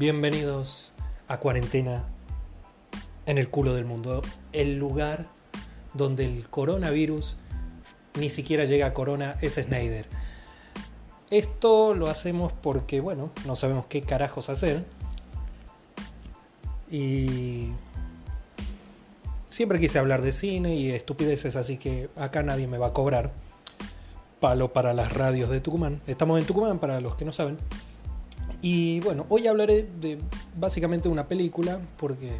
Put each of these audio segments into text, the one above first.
Bienvenidos a Cuarentena en el culo del mundo, el lugar donde el coronavirus ni siquiera llega a corona es Snyder. Esto lo hacemos porque, bueno, no sabemos qué carajos hacer. Y siempre quise hablar de cine y estupideces, así que acá nadie me va a cobrar. Palo para las radios de Tucumán. Estamos en Tucumán, para los que no saben. Y bueno, hoy hablaré de básicamente una película, porque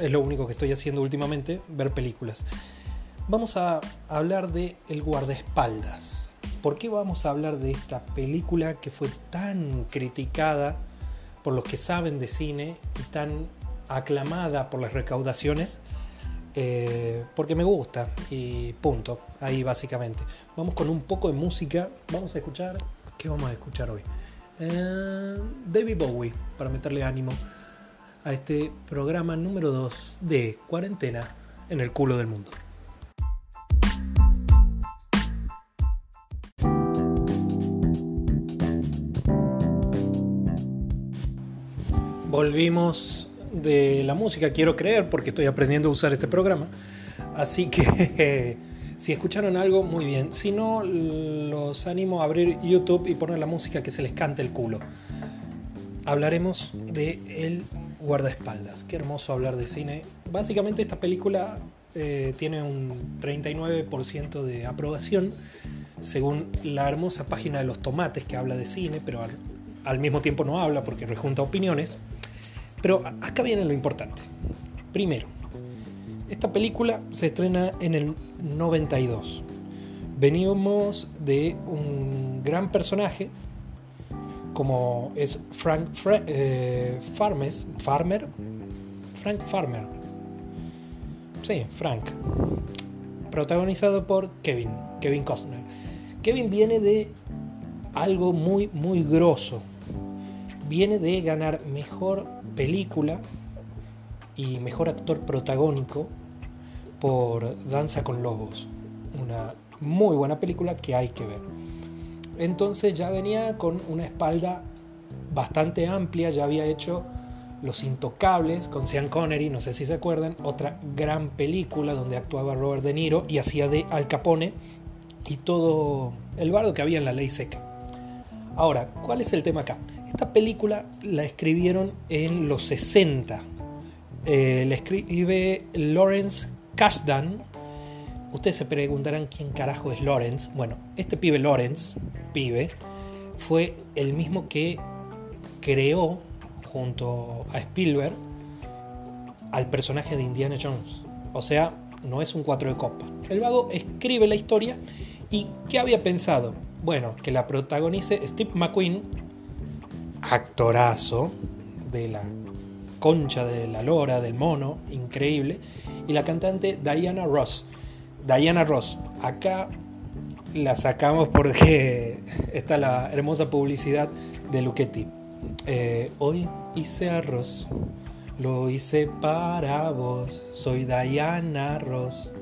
es lo único que estoy haciendo últimamente, ver películas. Vamos a hablar de El guardaespaldas. ¿Por qué vamos a hablar de esta película que fue tan criticada por los que saben de cine y tan aclamada por las recaudaciones? Eh, porque me gusta y punto, ahí básicamente. Vamos con un poco de música, vamos a escuchar, ¿qué vamos a escuchar hoy? Eh, David Bowie, para meterle ánimo a este programa número 2 de cuarentena en el culo del mundo. Volvimos de la música, quiero creer, porque estoy aprendiendo a usar este programa. Así que Si escucharon algo, muy bien. Si no, los animo a abrir YouTube y poner la música que se les cante el culo. Hablaremos de El guardaespaldas. Qué hermoso hablar de cine. Básicamente esta película eh, tiene un 39% de aprobación, según la hermosa página de los tomates que habla de cine, pero al, al mismo tiempo no habla porque rejunta opiniones. Pero acá viene lo importante. Primero, esta película se estrena en el 92. Venimos de un gran personaje como es Frank eh, Farmes, Farmer. Frank Farmer. Sí, Frank. Protagonizado por Kevin, Kevin Costner. Kevin viene de algo muy, muy grosso. Viene de ganar mejor película y mejor actor protagónico por Danza con Lobos, una muy buena película que hay que ver. Entonces ya venía con una espalda bastante amplia, ya había hecho Los Intocables con Sean Connery, no sé si se acuerdan, otra gran película donde actuaba Robert De Niro y hacía de Al Capone y todo el bardo que había en la ley seca. Ahora, ¿cuál es el tema acá? Esta película la escribieron en los 60, eh, le escribe Lawrence Kasdan. Ustedes se preguntarán quién carajo es Lawrence. Bueno, este pibe Lawrence, pibe, fue el mismo que creó junto a Spielberg al personaje de Indiana Jones. O sea, no es un cuatro de copa. El vago escribe la historia y ¿qué había pensado? Bueno, que la protagonice Steve McQueen, actorazo de la concha de la lora, del mono, increíble, y la cantante Diana Ross. Diana Ross, acá la sacamos porque está la hermosa publicidad de Luchetti. Eh, hoy hice arroz, lo hice para vos, soy Diana Ross.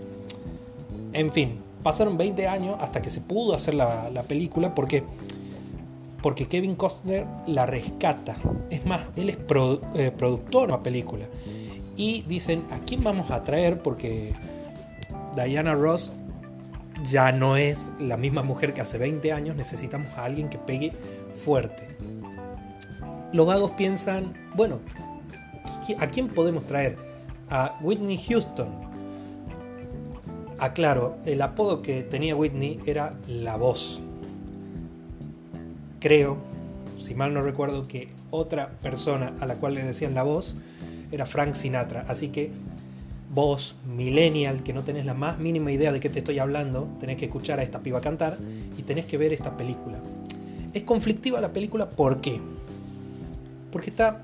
En fin, pasaron 20 años hasta que se pudo hacer la, la película porque porque Kevin Costner la rescata. Es más, él es eh, productor de la película. Y dicen, ¿a quién vamos a traer? Porque Diana Ross ya no es la misma mujer que hace 20 años, necesitamos a alguien que pegue fuerte. Los vagos piensan, bueno, ¿a quién podemos traer? A Whitney Houston. Aclaro, el apodo que tenía Whitney era La Voz creo, si mal no recuerdo, que otra persona a la cual le decían la voz era Frank Sinatra. Así que vos, millennial, que no tenés la más mínima idea de qué te estoy hablando, tenés que escuchar a esta piba cantar y tenés que ver esta película. Es conflictiva la película, ¿por qué? Porque está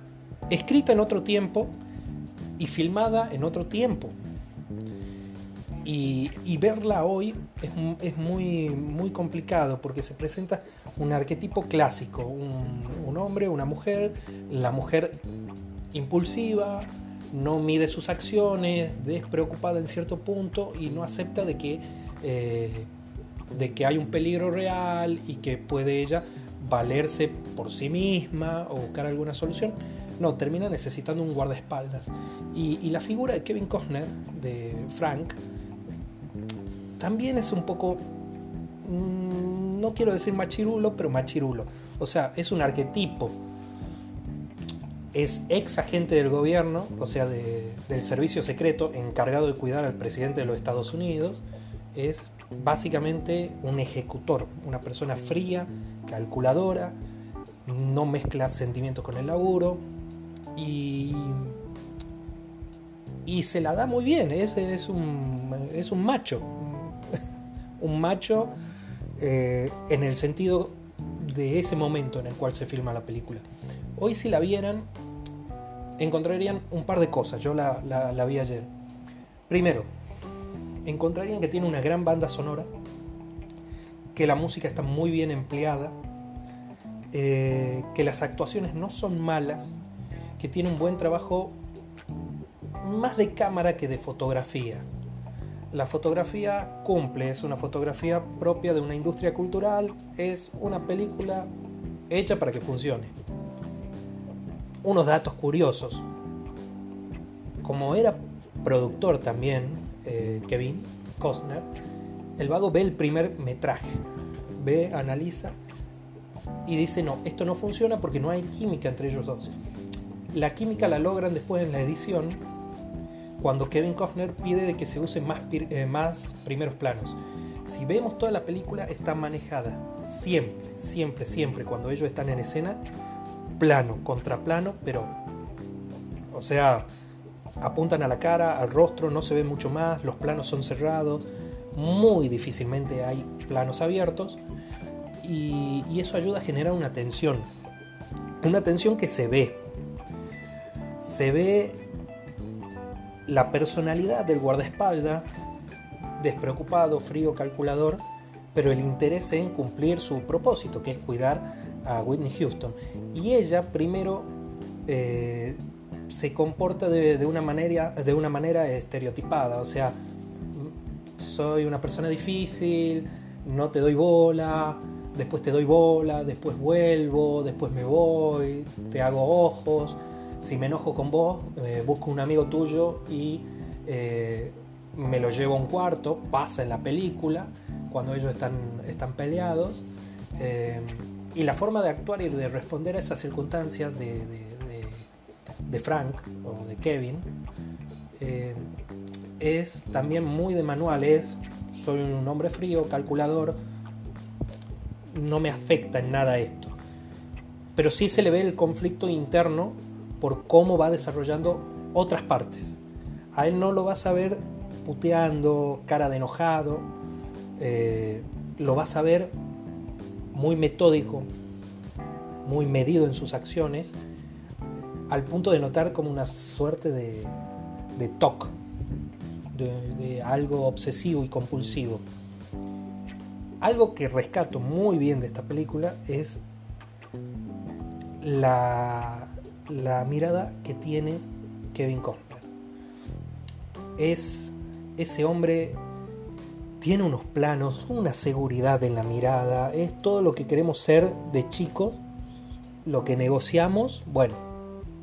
escrita en otro tiempo y filmada en otro tiempo. Y, verla hoy es, es, muy, muy complicado porque se presenta un arquetipo clásico, un, hombre, una mujer, la mujer impulsiva, no mide sus acciones, despreocupada en cierto punto y no acepta de que, eh, de que hay un peligro real y que puede ella valerse por sí misma o buscar alguna solución. No, termina necesitando un guardaespaldas. Y, la figura de Kevin Costner, de Frank, también es un poco, mm, no quiero decir machirulo, pero machirulo. O sea, es un arquetipo. Es ex agente del gobierno, o sea, del servicio secreto encargado de cuidar al presidente de los Estados Unidos. Es básicamente un ejecutor, una persona fría, calculadora, no mezcla sentimientos con el laburo y, y se la da muy bien, es, es, un, es un macho, un macho eh, en el sentido de ese momento en el cual se filma la película. Hoy si la vieran, encontrarían un par de cosas, yo la, la vi ayer. Primero, encontrarían que tiene una gran banda sonora, que la música está muy bien empleada, eh, que las actuaciones no son malas, que tiene un buen trabajo más de cámara que de fotografía. La fotografía cumple, es una fotografía propia de una industria cultural, es una película hecha para que funcione. Unos datos curiosos. Como era productor también, eh, Kevin Costner, el vago ve el primer metraje, ve, analiza y dice, no, esto no funciona porque no hay química entre ellos dos. La química la logran después en la edición, cuando Kevin Costner pide de que se usen más, eh, más primeros planos. Si vemos toda la película, está manejada siempre, siempre, siempre, cuando ellos están en escena, plano, contraplano, pero, o sea, apuntan a la cara, al rostro, no se ve mucho más, los planos son cerrados, muy difícilmente hay planos abiertos y, eso ayuda a generar una tensión, una tensión que se ve, se ve la personalidad del guardaespaldas, despreocupado, frío, calculador, pero el interés en cumplir su propósito, que es cuidar a Whitney Houston. Y ella primero eh, se comporta de, una manera, de una manera estereotipada, o sea, soy una persona difícil, no te doy bola, después te doy bola, después vuelvo, después me voy, te hago ojos, si me enojo con vos, eh, busco un amigo tuyo y eh, me lo llevo a un cuarto, pasa en la película, cuando ellos están, están peleados, y la forma de actuar y de responder a esas circunstancias de de Frank o de Kevin eh, es también muy de manual, es soy un hombre frío, calculador, no me afecta en nada esto. Pero sí se le ve el conflicto interno por cómo va desarrollando otras partes. A él no lo vas a ver puteando, cara de enojado, eh, lo vas a ver muy metódico, muy medido en sus acciones al punto de notar como una suerte de, de TOC, de, algo obsesivo y compulsivo. Algo que rescato muy bien de esta película es la, la mirada que tiene Kevin Costner. Es ese hombre tiene unos planos, una seguridad en la mirada, es todo lo que queremos ser de chicos, lo que negociamos, bueno,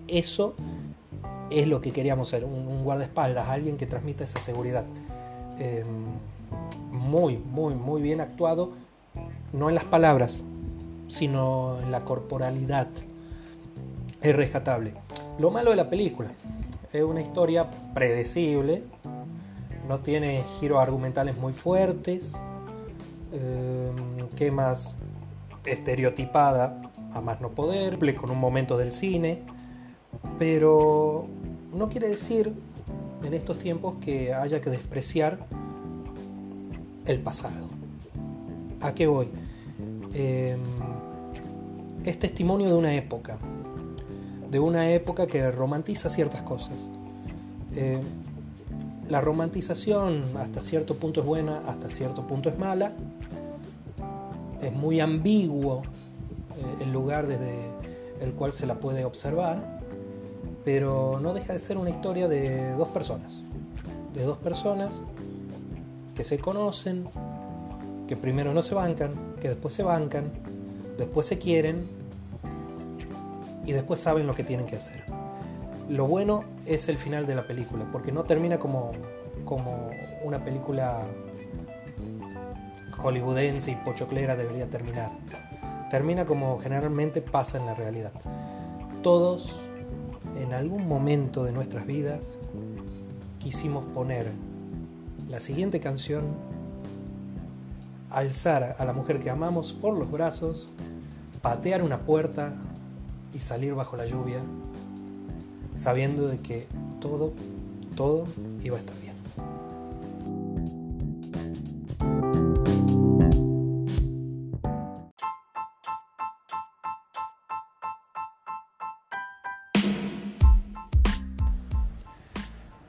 eso es lo que queríamos ser, un, guardaespaldas, alguien que transmita esa seguridad. Em, muy, muy, muy bien actuado, no en las palabras, sino en la corporalidad. Es rescatable. Lo malo de la película, es una historia predecible, no tiene giros argumentales muy fuertes, más estereotipada a más no poder, con un momento del cine pero no quiere decir en estos tiempos que haya que despreciar el pasado. ¿A qué voy? Em, es testimonio de una época, de una época que romantiza ciertas cosas. Em, la romantización hasta cierto punto es buena, hasta cierto punto es mala. Es muy ambiguo eh, el lugar desde el cual se la puede observar pero no deja de ser una historia de dos personas, de dos personas que se conocen, que primero no se bancan, que después se bancan, después se quieren y después saben lo que tienen que hacer. Lo bueno es el final de la película, porque no termina como, como una película hollywoodense y pochoclera debería terminar. Termina como generalmente pasa en la realidad. Todos, en algún momento de nuestras vidas, quisimos poner la siguiente canción, alzar a la mujer que amamos por los brazos, patear una puerta y salir bajo la lluvia sabiendo de que todo, todo iba a estar bien.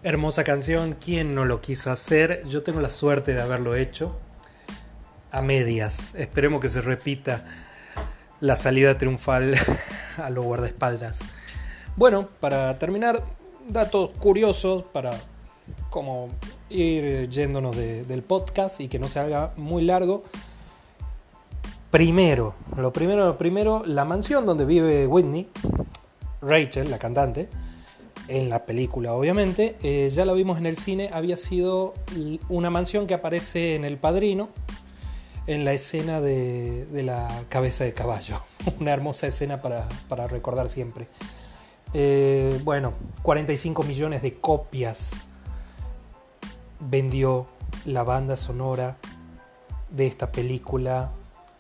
Hermosa canción, ¿quién no lo quiso hacer? Yo tengo la suerte de haberlo hecho a medias. Esperemos que se repita la salida triunfal a los guardaespaldas. Bueno, para terminar, datos curiosos para como ir yéndonos del podcast y que no se haga muy largo. Primero, lo primero, lo primero, la mansión donde vive Whitney, Rachel, la cantante, en la película obviamente, eh, ya la vimos en el cine, había sido una mansión que aparece en El Padrino, en la escena de, la cabeza de caballo. Una hermosa escena para, para recordar siempre. Eh, bueno, 45 millones de copias vendió la banda sonora de esta película.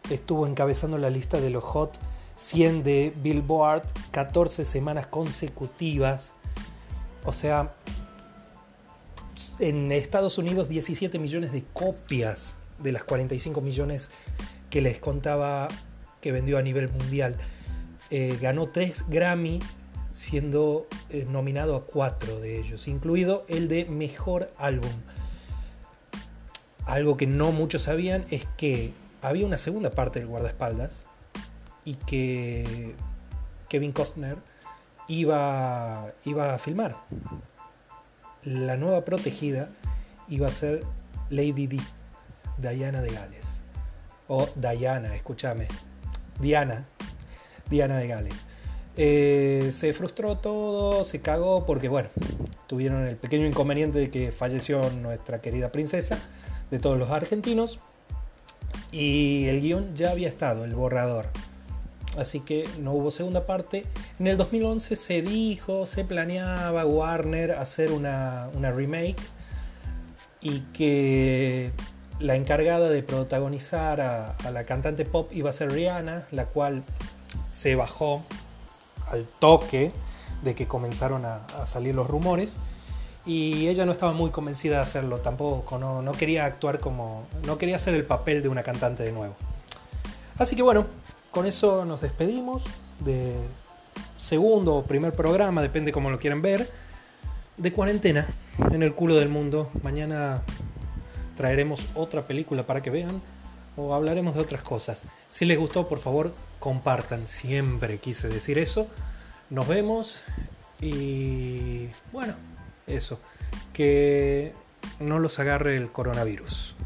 Estuvo encabezando la lista de los Hot 100 de Billboard 14 semanas consecutivas. O sea, en Estados Unidos 17 millones de copias de las 45 millones que les contaba que vendió a nivel mundial. Eh, ganó 3 Grammy siendo eh, nominado a cuatro de ellos, incluido el de Mejor Álbum. Algo que no muchos sabían es que había una segunda parte del guardaespaldas y que Kevin Costner iba, iba a filmar. La nueva protegida iba a ser Lady Di, Diana de Gales. O Diana, escúchame. Diana, Diana de Gales. Eh, se frustró todo, se cagó porque, bueno, tuvieron el pequeño inconveniente de que falleció nuestra querida princesa de todos los argentinos y el guion ya había estado, el borrador. Así que no hubo segunda parte. En el 2011 se dijo, se planeaba Warner hacer una, una remake y que la encargada de protagonizar a, a la cantante pop iba a ser Rihanna, la cual se bajó al toque de que comenzaron a, salir los rumores y ella no estaba muy convencida de hacerlo tampoco, no, no, quería actuar como, no quería hacer el papel de una cantante de nuevo. Así que bueno, con eso nos despedimos de segundo o primer programa, depende cómo lo quieran ver, de cuarentena en el culo del mundo. Mañana traeremos otra película para que vean o hablaremos de otras cosas. Si les gustó, por favor, compartan. Siempre quise decir eso. Nos vemos y bueno, eso. Que no los agarre el coronavirus.